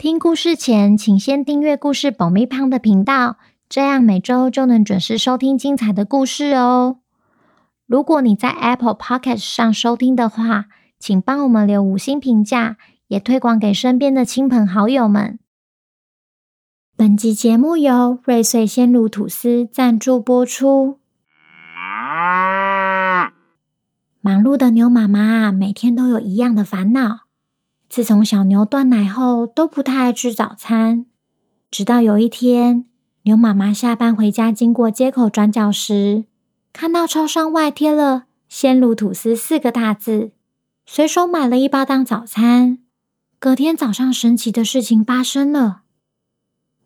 听故事前，请先订阅故事保密胖的频道，这样每周就能准时收听精彩的故事哦。如果你在 Apple Podcast 上收听的话，请帮我们留五星评价，也推广给身边的亲朋好友们。本集节目由瑞穗鲜乳吐司赞助播出。忙碌的牛妈妈每天都有一样的烦恼。自从小牛断奶后，都不太爱吃早餐。直到有一天，牛妈妈下班回家，经过街口转角时，看到超商外贴了“鲜乳吐司”四个大字，随手买了一包当早餐。隔天早上，神奇的事情发生了：“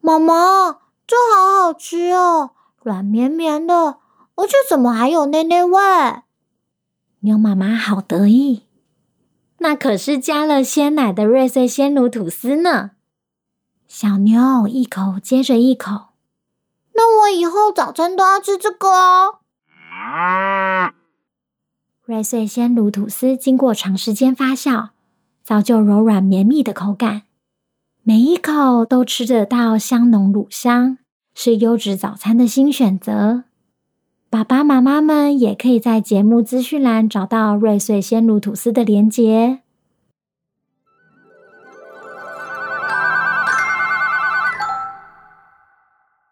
妈妈，这好好吃哦，软绵绵的，而且怎么还有内内味？”牛妈妈好得意。那可是加了鲜奶的瑞穗鲜乳吐司呢！小牛一口接着一口。那我以后早餐都要吃这个哦。瑞穗鲜乳吐司经过长时间发酵，造就柔软绵密的口感，每一口都吃得到香浓乳香，是优质早餐的新选择。爸爸妈妈们也可以在节目资讯栏找到瑞穗鲜乳吐司的连结。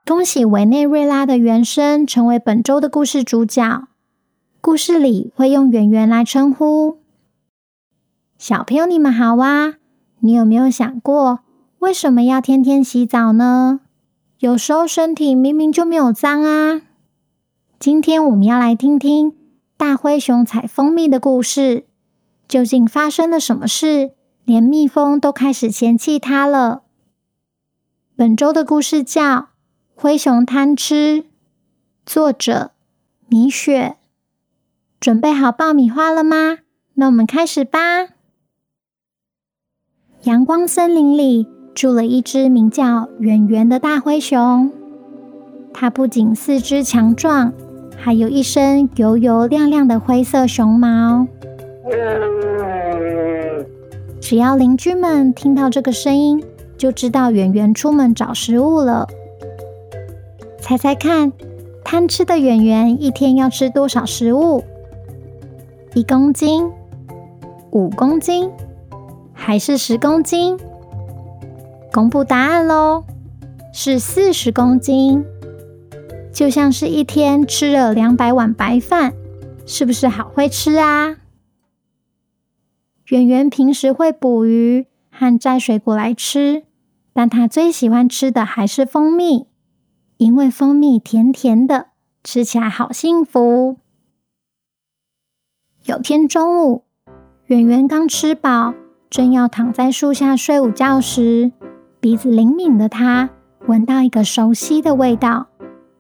恭喜委内瑞拉的原生成为本周的故事主角。故事里会用圆圆来称呼。小朋友，你们好啊！你有没有想过，为什么要天天洗澡呢？有时候身体明明就没有脏啊。今天我们要来听听大灰熊采蜂蜜的故事。究竟发生了什么事，连蜜蜂都开始嫌弃它了？本周的故事叫《灰熊贪吃》，作者米雪。准备好爆米花了吗？那我们开始吧。阳光森林里住了一只名叫圆圆的大灰熊，它不仅四肢强壮。还有一身油油亮亮的灰色熊毛。只要邻居们听到这个声音，就知道圆圆出门找食物了。猜猜看，贪吃的圆圆一天要吃多少食物？一公斤、五公斤，还是十公斤？公布答案喽，是四十公斤。就像是一天吃了两百碗白饭，是不是好会吃啊？圆圆平时会捕鱼和摘水果来吃，但他最喜欢吃的还是蜂蜜，因为蜂蜜甜甜的，吃起来好幸福。有天中午，圆圆刚吃饱，正要躺在树下睡午觉时，鼻子灵敏的他闻到一个熟悉的味道。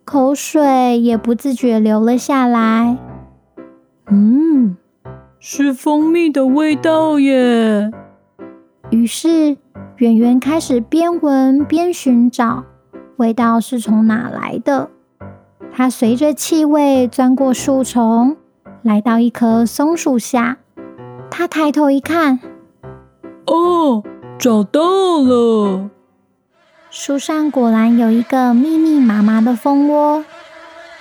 口水也不自觉流了下来。嗯，是蜂蜜的味道耶。于是圆圆开始边闻边寻找，味道是从哪来的？它随着气味钻过树丛，来到一棵松树下。它抬头一看，哦，找到了！树上果然有一个密密麻麻的蜂窝。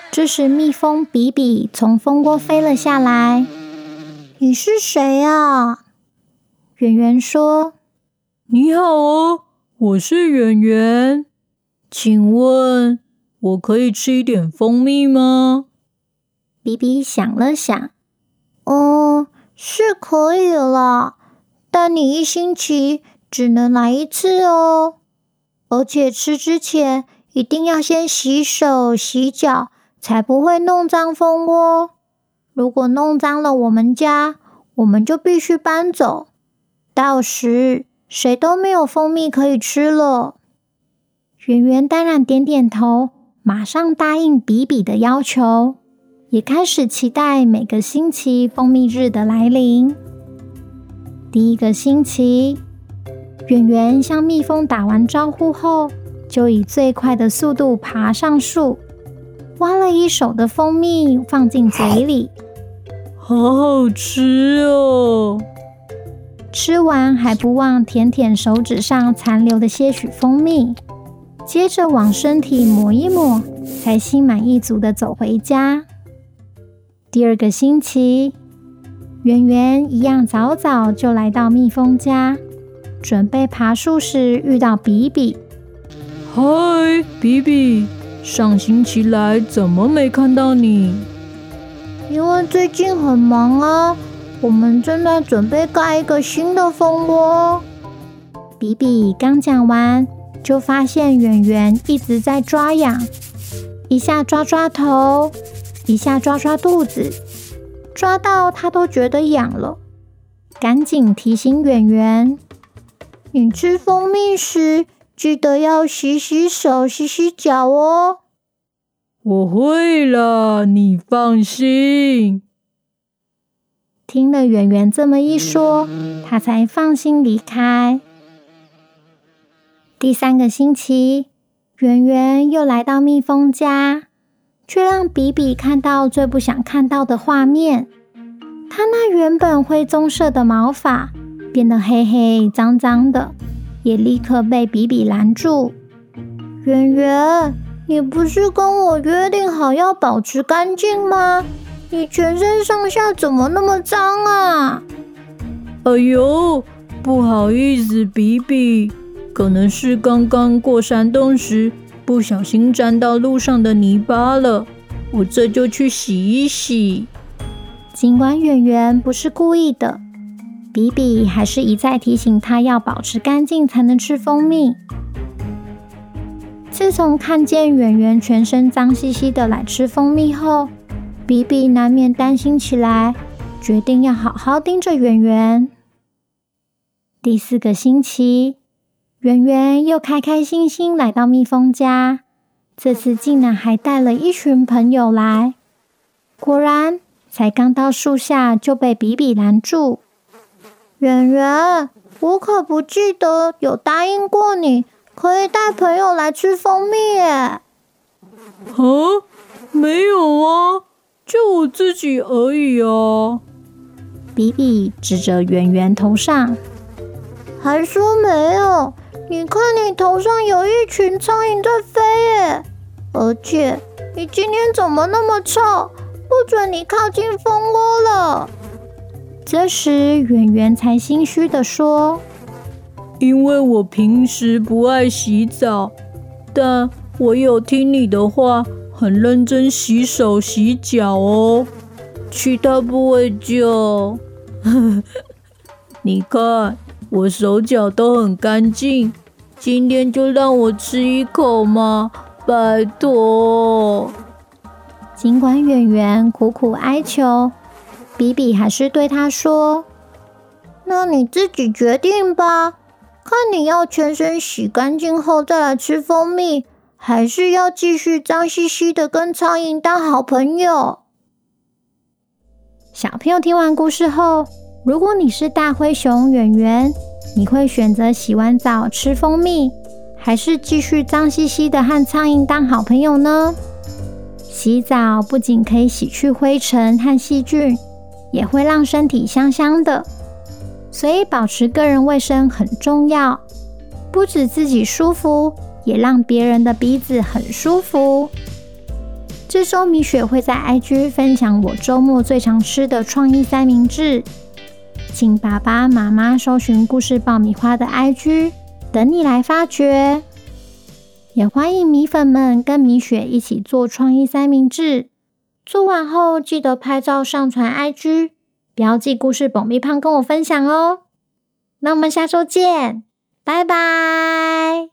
这时，蜜蜂比比从蜂窝飞了下来。“你是谁啊？”圆圆说。“你好哦，我是圆圆。请问，我可以吃一点蜂蜜吗？”比比想了想，“哦，是可以了，但你一星期只能来一次哦。”而且吃之前一定要先洗手洗脚，才不会弄脏蜂窝。如果弄脏了我们家，我们就必须搬走，到时谁都没有蜂蜜可以吃了。圆圆当然点点头，马上答应比比的要求，也开始期待每个星期蜂蜜日的来临。第一个星期，圆圆向蜜蜂打完招呼后，就以最快的速度爬上树，挖了一手的蜂蜜放进嘴里，好好吃哦！吃完还不忘舔舔手指上残留的些许蜂蜜。接着往身体抹一抹，才心满意足的走回家。第二个星期，圆圆一样早早就来到蜜蜂家，准备爬树时遇到比比。嗨，比比，上星期来怎么没看到你？因为最近很忙啊，我们正在准备盖一个新的蜂窝。比比刚讲完。就发现圆圆一直在抓痒，一下抓抓头，一下抓抓肚子，抓到他都觉得痒了，赶紧提醒圆圆：“你吃蜂蜜时记得要洗洗手、洗洗脚哦。”“我会了，你放心。”听了圆圆这么一说，他才放心离开。第三个星期，圆圆又来到蜜蜂家，却让比比看到最不想看到的画面。他那原本灰棕色的毛发变得黑黑脏脏的，也立刻被比比拦住。圆圆，你不是跟我约定好要保持干净吗？你全身上下怎么那么脏啊？哎呦，不好意思，比比。可能是刚刚过山洞时不小心沾到路上的泥巴了，我这就去洗一洗。尽管圆圆不是故意的，比比还是一再提醒他要保持干净才能吃蜂蜜。自从看见圆圆全身脏兮兮的来吃蜂蜜后，比比难免担心起来，决定要好好盯着圆圆。第四个星期。圆圆又开开心心来到蜜蜂家，这次竟然还带了一群朋友来。果然，才刚到树下就被比比拦住。圆圆，我可不记得有答应过你可以带朋友来吃蜂蜜耶。啊，没有啊，就我自己而已啊。比比指着圆圆头上，还说没有。你看，你头上有一群苍蝇在飞耶！而且你今天怎么那么臭？不准你靠近蜂窝了。这时，圆圆才心虚地说：“因为我平时不爱洗澡，但我有听你的话，很认真洗手洗脚哦，其他部位就…… 你看，我手脚都很干净。”今天就让我吃一口嘛，拜托！尽管圆圆苦苦哀求，比比还是对他说：“那你自己决定吧，看你要全身洗干净后再来吃蜂蜜，还是要继续脏兮兮的跟苍蝇当好朋友。”小朋友听完故事后，如果你是大灰熊圆圆，你会选择洗完澡吃蜂蜜，还是继续脏兮兮的和苍蝇当好朋友呢？洗澡不仅可以洗去灰尘和细菌，也会让身体香香的，所以保持个人卫生很重要。不止自己舒服，也让别人的鼻子很舒服。这周米雪会在 IG 分享我周末最常吃的创意三明治。请爸爸妈妈搜寻故事爆米花的 IG，等你来发掘。也欢迎米粉们跟米雪一起做创意三明治，做完后记得拍照上传 IG，标记故事保密胖跟我分享哦。那我们下周见，拜拜。